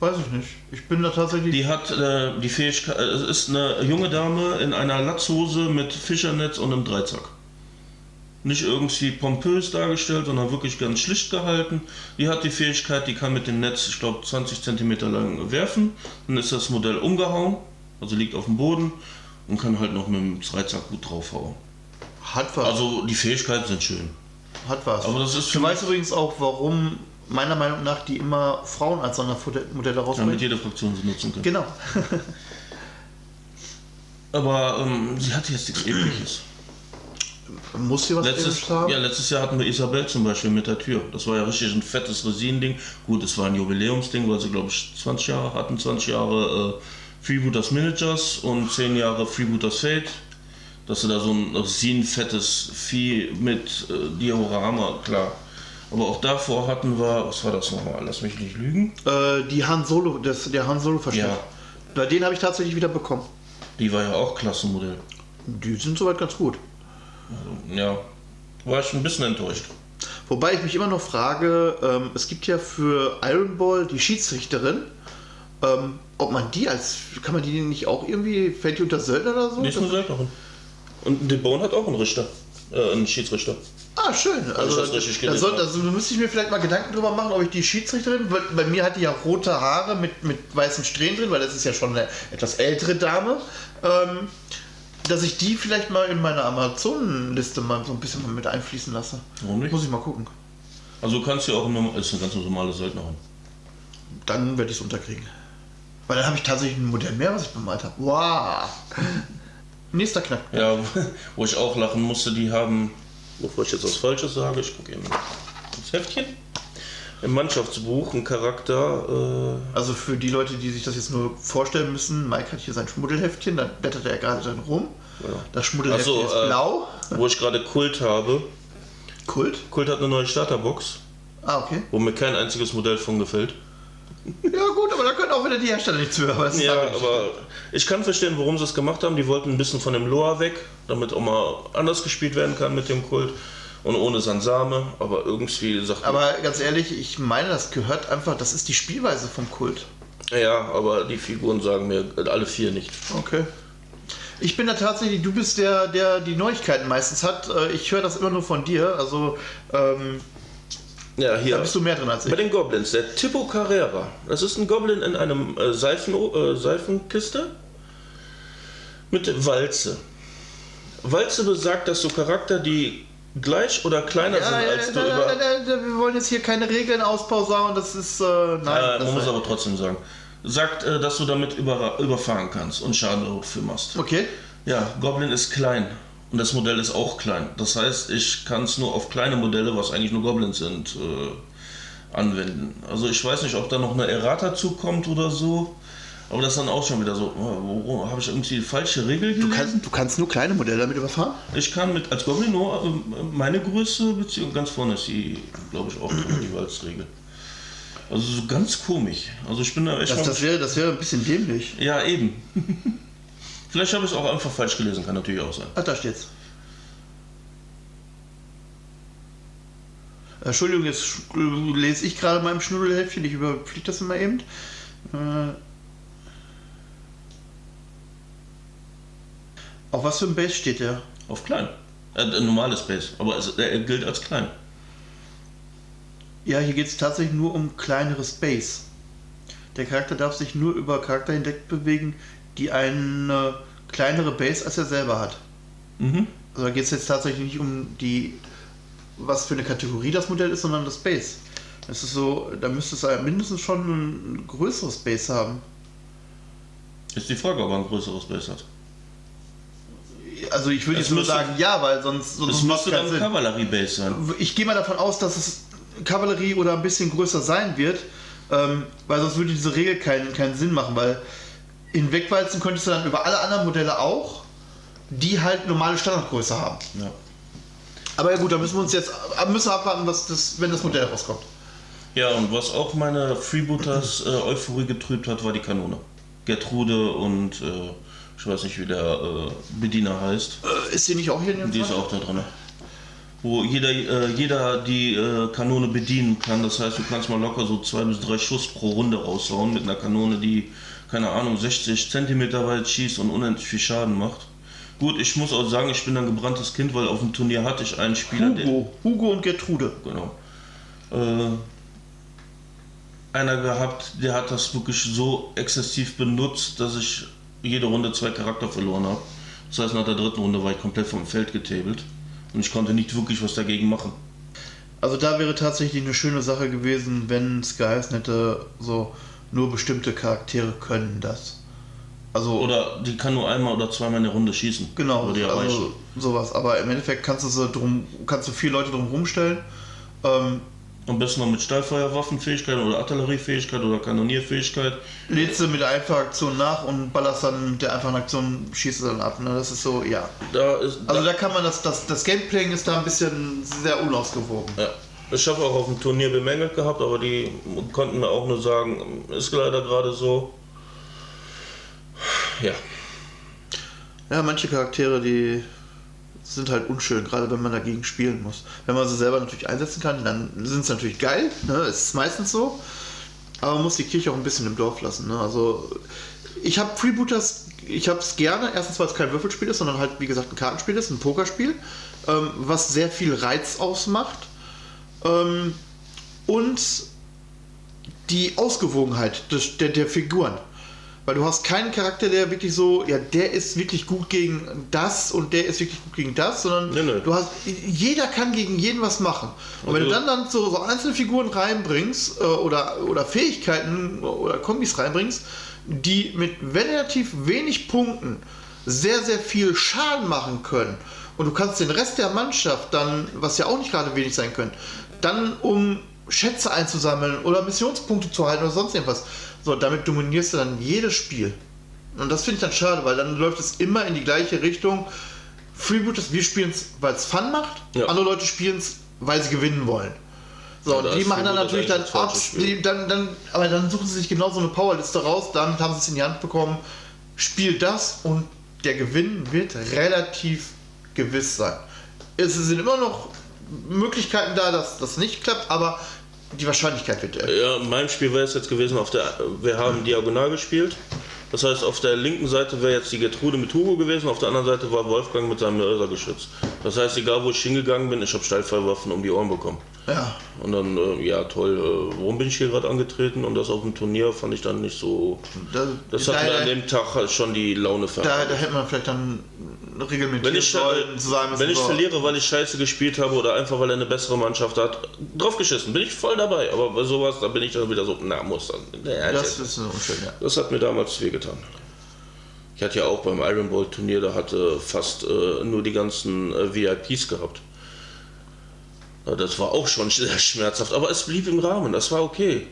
Weiß ich nicht. Ich bin da tatsächlich. Die hat äh, die Fähigkeit, äh, es ist eine junge Dame in einer Latzhose mit Fischernetz und einem Dreizack. Nicht irgendwie pompös dargestellt, sondern wirklich ganz schlicht gehalten. Die hat die Fähigkeit, die kann mit dem Netz, ich glaube, 20 cm lang werfen. Dann ist das Modell umgehauen, also liegt auf dem Boden und kann halt noch mit dem Dreizack gut draufhauen. hat was. Also die Fähigkeiten sind schön. hat was. Aber das ist mich- weißt übrigens auch, warum meiner Meinung nach die immer Frauen als Sondermodelle rausbringen. Damit jede Fraktion sie nutzen kann. genau. Aber ähm, sie hatte jetzt nichts Episches. Muss sie was Letztes, haben? ja, letztes Jahr hatten wir Isabel zum Beispiel mit der Tür. Das war ja richtig ein fettes Resin-Ding. Gut, es war ein Jubiläumsding, weil sie, glaube ich, 20 Jahre hatten, 20 Jahre äh, Freebooters Managers und 10 Jahre Freebooters Fate. Dass sie da so ein Resin-fettes Vieh mit äh, Diorama, klar. Aber auch davor hatten wir, was war das nochmal? Lass mich nicht lügen. Äh, die Han Solo, das, der Han Solo Verschnitt. Ja. Bei denen habe ich tatsächlich wieder bekommen. Die war ja auch Klassenmodell. Die sind soweit ganz gut. Ja, war ich ein bisschen enttäuscht. Wobei ich mich immer noch frage, ähm, es gibt ja für Iron Ball die Schiedsrichterin, ähm, ob man die als, kann man die nicht auch irgendwie, fällt die unter Söldner oder so? Die ist eine Söldnerin. Und DeBone hat auch einen Richter. Äh, einen Schiedsrichter. Ah, schön. Also, das richtig da gelesen soll, also müsste ich mir vielleicht mal Gedanken drüber machen, ob ich die Schiedsrichterin, weil bei mir hat die ja rote Haare mit, mit weißen Strähnen drin, weil das ist ja schon eine etwas ältere Dame, ähm, dass ich die vielleicht mal in meine Amazon-Liste mal so ein bisschen mal mit einfließen lasse. Warum nicht? Muss ich mal gucken. Also du kannst ja auch immer, ist eine ganz normale Söldnerin. Dann werde ich es unterkriegen. Weil dann habe ich tatsächlich ein Modell mehr, was ich bemalt habe. Wow! Nächster Knack. Ja, wo ich auch lachen musste, die haben, bevor ich jetzt was Falsches sage, ich gucke eben ins Heftchen. Im Mannschaftsbuch ein Charakter, Also für die Leute, die sich das jetzt nur vorstellen müssen, Mike hat hier sein Schmuddelheftchen, da blättert er gerade dann rum. Das Schmuddelheftchen so, ist äh, blau. äh, wo ich gerade Kult habe. Kult. Kult hat eine neue Starterbox, Ah, okay. wo mir kein einziges Modell von gefällt. Ja gut, aber da können auch wieder die Hersteller nichts für. Aber Ja, aber ich kann verstehen, warum sie es gemacht haben. Die wollten ein bisschen von dem Loa weg, damit auch mal anders gespielt werden kann mit dem Kult. Und ohne Sansame, aber irgendwie sagt aber ganz ehrlich, ich meine, das gehört einfach, das ist die Spielweise vom Kult. Ja, aber die Figuren sagen mir alle vier nicht. Okay. Ich bin da tatsächlich, du bist der, der die Neuigkeiten meistens hat. Äh, Ich höre das immer nur von dir. Also ähm, Ja, hier. da bist du mehr drin als Bei ich. den Goblins, der Tipo Carrera. Das ist ein Goblin in einem äh, Seifen, äh, Seifenkiste mit Walze. Walze besagt, dass du Charakter, die gleich oder kleiner Ja, sind ja, als du da, über. da, da, da, wir wollen jetzt hier keine Regeln auspausauern. Das ist äh, nein. Äh, das man muss aber trotzdem sagen. Sagt, äh, dass du damit über, überfahren kannst und Schaden für machst. okay. Ja, Goblin ist klein. Und das Modell ist auch klein. Das heißt, ich kann es nur auf kleine Modelle, was eigentlich nur Goblins sind, äh, anwenden. Also ich weiß nicht, ob da noch eine Errata zukommt oder so. Aber das ist dann auch schon wieder so, oh, habe ich irgendwie die falsche Regel Du gelesen? kannst, du kannst nur kleine Modelle damit überfahren? ich kann mit als Goblin nur äh, meine Größe, beziehungsweise ganz vorne ist die, glaube ich, auch die Walzregel. Also so ganz komisch. Also ich bin da echt Das, das wäre das wäre ein bisschen dämlich. ja, eben. Vielleicht habe ich es auch einfach falsch gelesen, kann natürlich auch sein. Ach, da steht's. Entschuldigung, jetzt lese ich gerade meinem Schnuddelhäftchen, ich überfliege das immer eben. Äh, auf was für ein Base steht der? Auf klein. Äh, ein normales Base, aber es, er gilt als klein. Ja, hier geht es tatsächlich nur um kleineres Base. Der Charakter darf sich nur über Charakter hinweg bewegen, die eine kleinere Base als er selber hat. Mhm. Also da geht es jetzt tatsächlich nicht um die, was für eine Kategorie das Modell ist, sondern das Base. Das ist so, da müsste es ja mindestens schon ein größeres Base haben. Ist die Frage, ob er ein größeres Base hat. Also ich würde Es jetzt nur sagen, ja, weil sonst, sonst Das müsste dann ein. Kavallerie-Base sein. Ich gehe mal davon aus, dass es Kavallerie oder ein bisschen größer sein wird, ähm, weil sonst würde diese Regel keinen, keinen Sinn machen, weil hinwegwalzen könntest du dann über alle anderen Modelle auch, die halt normale Standardgröße haben. Ja. Aber ja gut, da müssen wir uns jetzt müssen wir abwarten, was das, wenn das Modell rauskommt. ja, und was auch meine Freebooters äh, Euphorie getrübt hat, war die Kanone. Gertrude und äh, ich weiß nicht, wie der äh, Bediener heißt. Äh, ist die nicht auch hier in dem Die ist Fall? auch da drin. Wo jeder, äh, jeder die äh, Kanone bedienen kann. Das heißt, du kannst mal locker so zwei bis drei Schuss pro Runde raushauen mit einer Kanone, die, keine Ahnung, 60 Zentimeter weit schießt und unendlich viel Schaden macht. Gut, ich muss auch sagen, ich bin ein gebranntes Kind, weil auf dem Turnier hatte ich einen Spieler, Hugo. Hugo und Gertrude. genau. Äh, einer gehabt, der hat das wirklich so exzessiv benutzt, dass ich jede Runde zwei Charakter verloren habe. Das heißt, nach der dritten Runde war ich komplett vom Feld getabelt und ich konnte nicht wirklich was dagegen machen. Also da wäre tatsächlich eine schöne Sache gewesen, wenn es geheißen hätte, so nur bestimmte Charaktere können das. Also Oder die kann nur einmal oder zweimal in der Runde schießen. genau, reichen. also sowas. Aber im Endeffekt kannst du so drum, kannst du vier Leute drum rumstellen. Ähm, Am besten noch mit Steilfeuerwaffenfähigkeit oder Artilleriefähigkeit oder Kanonierfähigkeit. lädst du mit der einfachen Aktion nach und ballerst dann mit der einfachen Aktion, schießt du dann ab. Ne? Das ist so, ja. Da ist, Also da, da kann man das, das, das Gameplay ist da ein bisschen sehr unausgewogen. ja. Ich habe auch auf dem Turnier bemängelt gehabt, aber die konnten mir auch nur sagen, ist leider gerade so. Ja. Ja, manche Charaktere, die sind halt unschön, gerade wenn man dagegen spielen muss. Wenn man sie selber natürlich einsetzen kann, dann sind es natürlich geil, ne? Es ist meistens so. Aber man muss die Kirche auch ein bisschen im Dorf lassen. Ne? Also ich habe Freebooters, ich habe es gerne, erstens weil es kein Würfelspiel ist, sondern halt wie gesagt ein Kartenspiel ist, ein Pokerspiel, ähm, was sehr viel Reiz ausmacht. Ähm, und die Ausgewogenheit des, der, der Figuren. Weil du hast keinen Charakter, der wirklich so, ja, der ist wirklich gut gegen das und der ist wirklich gut gegen das, sondern Nee, nee. du hast, jeder kann gegen jeden was machen. Und wenn du Also- dann dann so, so einzelne Figuren reinbringst äh, oder, oder Fähigkeiten oder Kombis reinbringst, die mit relativ wenig Punkten sehr, sehr viel Schaden machen können und du kannst den Rest der Mannschaft dann, was ja auch nicht gerade wenig sein können, dann um Schätze einzusammeln oder Missionspunkte zu halten oder sonst irgendwas. So, damit dominierst du dann jedes Spiel. Und das finde ich dann schade, weil dann läuft es immer in die gleiche Richtung. Freebooters, wir spielen es, weil es Fun macht. Ja. Andere Leute spielen es, weil sie gewinnen wollen. So, und die machen dann natürlich dann die, dann, dann, aber dann suchen sie sich genau so eine Powerliste raus, damit haben sie es in die Hand bekommen. Spiel das und der Gewinn wird relativ gewiss sein. Es sind immer noch Möglichkeiten da, dass das nicht klappt, aber die Wahrscheinlichkeit wird erhöht. Ja, in meinem Spiel wäre es jetzt gewesen, auf der, wir haben diagonal gespielt. Das heißt, auf der linken Seite wäre jetzt die Gertrude mit Hugo gewesen, auf der anderen Seite war Wolfgang mit seinem Mörsergeschütz. Das heißt, egal wo ich hingegangen bin, ich habe Steilfeuerwaffen um die Ohren bekommen. Ja. Und dann, äh, ja toll, äh, warum bin ich hier gerade angetreten? Und das auf dem Turnier fand ich dann nicht so. Da, Das hat da, mir an dem Tag schon die Laune da, verraten. da hätte man vielleicht dann reglementieren Wenn ich, sollen, zu sagen, wenn ich so, verliere, weil ich scheiße gespielt habe oder einfach weil er eine bessere Mannschaft hat, draufgeschissen, bin ich voll dabei. Aber bei sowas, da bin ich dann wieder so, na, muss dann. Ja, Das das, ist unschön, ja. das hat mir damals wehgetan. Ich hatte ja auch beim Iron Ball Turnier, da hatte fast äh, nur die ganzen äh, VIPs gehabt. Ja, Das war auch schon sehr schmerzhaft, aber es blieb im Rahmen, das war okay.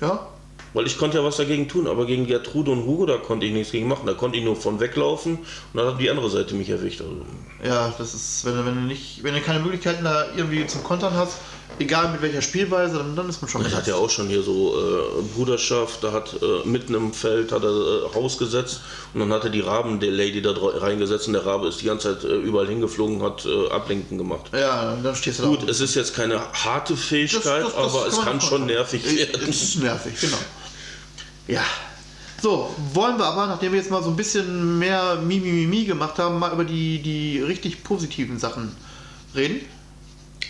Ja, Weil ich konnte ja was dagegen tun, aber gegen Gertrude und Hugo, da konnte ich nichts gegen machen. Da konnte ich nur von weglaufen und dann hat die andere Seite mich erwischt. Also, ja, das ist, wenn du, wenn du nicht, wenn du keine Möglichkeiten da irgendwie zum Kontern hast, egal mit welcher Spielweise, dann, dann ist man schon Er hat ja auch schon hier so äh, Bruderschaft, da hat äh, mitten im Feld hat er äh, Haus gesetzt und dann hat er die Raben-Lady da dra- reingesetzt und der Rabe ist die ganze Zeit äh, überall hingeflogen, hat äh, Ablenken gemacht. Ja, dann stehst du da. Gut, es ist jetzt keine harte Fähigkeit, Das- das- das aber es kann man kann schon nervig werden. Es ist nervig, genau. Ja. So, wollen wir aber, nachdem wir jetzt mal so ein bisschen mehr Mimi Mimi gemacht haben, mal über die, die richtig positiven Sachen reden?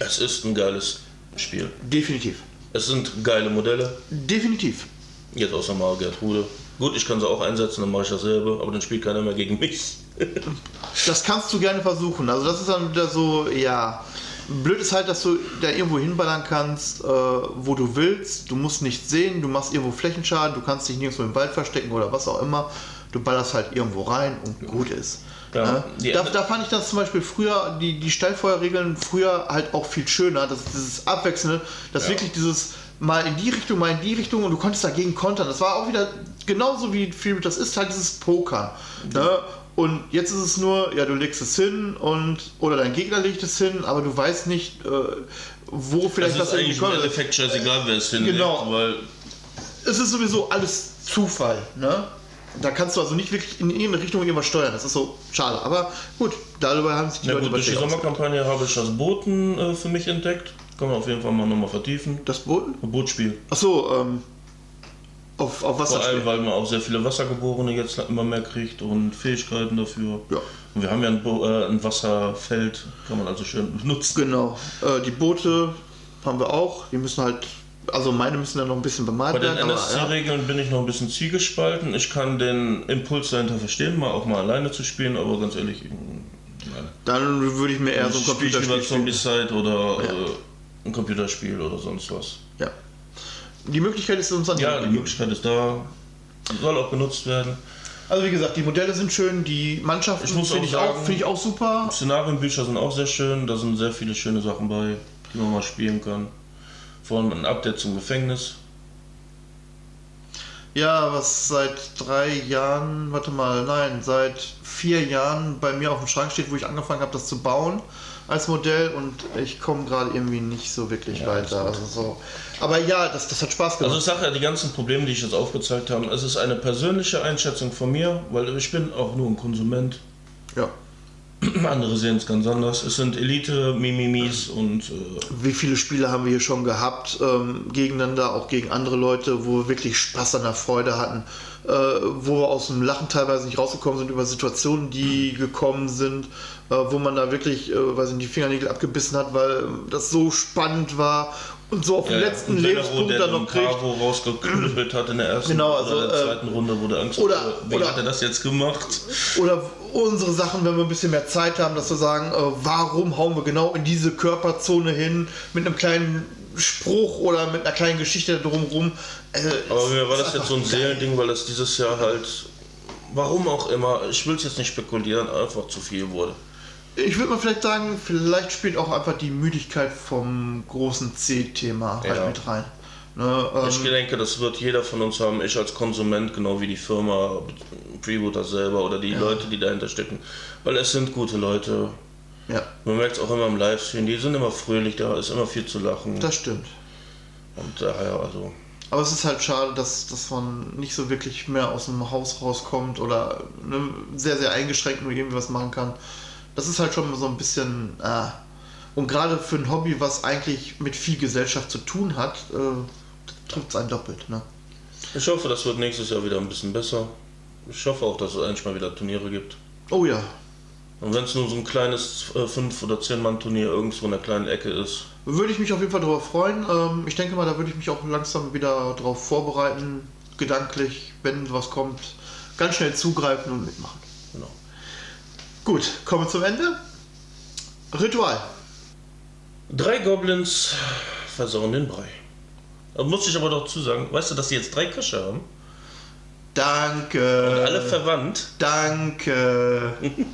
Es ist ein geiles Spiel. Definitiv. Es sind geile Modelle. Definitiv. Jetzt außer mal Gertrude. Gut, ich kann sie auch einsetzen, dann mache ich dasselbe, aber dann spielt keiner mehr gegen mich. Das kannst du gerne versuchen. Also das ist dann wieder so, ja. Blöd ist halt, dass du da irgendwo hinballern kannst, äh, wo du willst. Du musst nichts sehen, du machst irgendwo Flächenschaden, du kannst dich nirgendwo im Wald verstecken oder was auch immer. Du ballerst halt irgendwo rein und gut ist. Ja, da, da fand ich das zum Beispiel früher, die, die Steilfeuerregeln früher halt auch viel schöner. Das ist dieses Abwechselnde, dass Ja. wirklich dieses mal in die Richtung, mal in die Richtung und du konntest dagegen kontern. Das war auch wieder genauso wie viel das ist halt dieses Pokern. Ne? Und jetzt ist es nur, ja, du legst es hin und oder dein Gegner legt es hin, aber du weißt nicht, äh, wo vielleicht Es was ist eigentlich im kommt. Endeffekt scheißegal, wer es hinlegt, Genau. weil Es ist sowieso alles Zufall, ne? Da kannst du also nicht wirklich in irgendeine Richtung irgendwas steuern. Das ist so schade. Aber gut, darüber haben sich die Ja Leute gut, durch die Sommerkampagne habe ich das Booten äh, für mich entdeckt. Kann man auf jeden Fall mal nochmal vertiefen. Das Boot? Ein Bootspiel. Achso, ähm. Auf, auf was Vor allem, weil man auch sehr viele Wassergeborene jetzt immer mehr kriegt und Fähigkeiten dafür. Ja. Und wir haben ja ein, Bo äh, ein Wasserfeld, kann man also schön benutzen. Genau. Äh, die Boote haben wir auch. Die müssen halt. Also meine müssen dann noch ein bisschen bemalt Bei den werden. aber, ja. NSC-Regeln bin ich noch ein bisschen zielgespalten. Ich kann den Impuls dahinter verstehen, mal auch mal alleine zu spielen, aber ganz ehrlich, nein. Dann würde ich mir eher so ein Computerspiel über Zombicide oder Ja. äh, ein Computerspiel oder sonst was. Ja. Die Möglichkeit ist uns an Ja, die Möglichkeit ist da. Soll auch genutzt werden. Also wie gesagt, die Modelle sind schön, die Mannschaften Ich finde auch ich, auch, finde ich auch super. Szenarienbücher sind auch sehr schön. Da sind sehr viele schöne Sachen bei, die man mal spielen kann. Vor allem ein Update zum Gefängnis. Ja, was seit drei Jahren, warte mal, nein, seit vier Jahren bei mir auf dem Schrank steht, wo ich angefangen habe, das zu bauen als Modell und ich komme gerade irgendwie nicht so wirklich Ja, weiter. Also so. Aber ja, das, das hat Spaß Also gemacht. ich sage ja, die ganzen Probleme, die ich jetzt aufgezeigt habe, es ist eine persönliche Einschätzung von mir, weil ich bin auch nur ein Konsument. ja. Andere sehen es ganz anders. Es sind Elite, Mimimis und äh, Wie viele Spiele haben wir hier schon gehabt, ähm, gegeneinander, auch gegen andere Leute, wo wir wirklich Spaß an der Freude hatten, äh, wo wir aus dem Lachen teilweise nicht rausgekommen sind über Situationen, die gekommen sind, äh, wo man da wirklich, äh, weiß ich nicht, die Fingernägel abgebissen hat, weil ähm, das so spannend war und so auf den ja, letzten und Benero, Lebenspunkt der dann noch den kriegt. Bravo rausgeknüppelt hat in der ersten Genau, also, oder der äh, zweiten Runde, wo der Angst oder- hatte, wie oder- hat er das jetzt gemacht? Oder unsere Sachen, wenn wir ein bisschen mehr Zeit haben, dass wir sagen, äh, warum hauen wir genau in diese Körperzone hin mit einem kleinen Spruch oder mit einer kleinen Geschichte drumherum. Äh, Aber mir war das jetzt so ein. Seelending, weil das dieses Jahr halt, warum auch immer, ich will es jetzt nicht spekulieren, einfach zu viel wurde. Ich würde mal vielleicht sagen, vielleicht spielt auch einfach die Müdigkeit vom großen C-Thema halt Ja. mit rein. Ne, ähm, Ich denke, das wird jeder von uns haben. Ich als Konsument, genau wie die Firma, Freebooter selber oder die Leute, die dahinter stecken. Weil es sind gute Leute. ja, Man merkt es auch immer im Livestream, die sind immer fröhlich, da ist immer viel zu lachen. das stimmt. Und daher, also. Aber es ist halt schade, dass, dass man nicht so wirklich mehr aus dem Haus rauskommt oder ne, sehr, sehr eingeschränkt nur irgendwie was machen kann. Das ist halt schon so ein bisschen. Äh, und gerade für ein Hobby, was eigentlich mit viel Gesellschaft zu tun hat, äh, trifft es einen doppelt. Ne? Ich hoffe, das wird nächstes Jahr wieder ein bisschen besser. Ich hoffe auch, dass es endlich mal wieder Turniere gibt. Oh ja. Und wenn es nur so ein kleines 5- oder 10-Mann-Turnier irgendwo in der kleinen Ecke ist, Würde ich mich auf jeden Fall darauf freuen. Ähm, ich denke mal, da würde ich mich auch langsam wieder darauf vorbereiten, gedanklich, wenn was kommt, ganz schnell zugreifen und mitmachen. genau. Gut, kommen wir zum Ende. Ritual. Drei Goblins versauen den Brei. Muss ich aber doch zusagen, weißt du, dass sie jetzt drei Köche haben? Danke. Alle verwandt. Danke.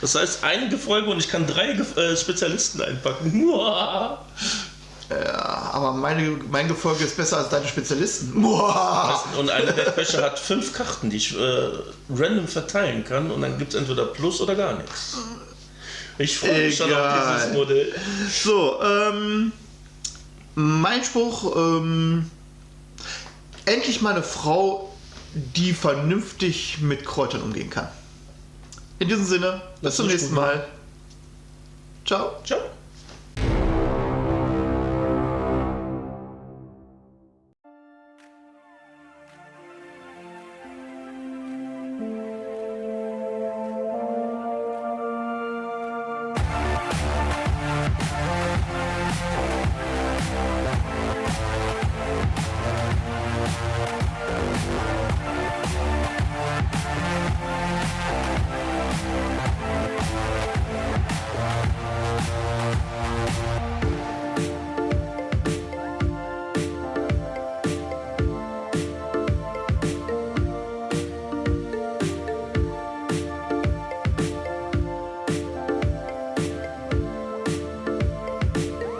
Das heißt, einige Folge und ich kann drei äh, Spezialisten einpacken. Ja, aber meine, mein Gefolge ist besser als deine Spezialisten. Muah. Und einer der Köche hat fünf Karten, die ich äh, random verteilen kann und dann gibt es entweder Plus oder gar nichts. Ich freue mich schon auf dieses Modell. So, ähm, mein Spruch, ähm, endlich mal eine Frau, die vernünftig mit Kräutern umgehen kann. In diesem Sinne, bis zum nächsten. Mal. Ciao. Ciao.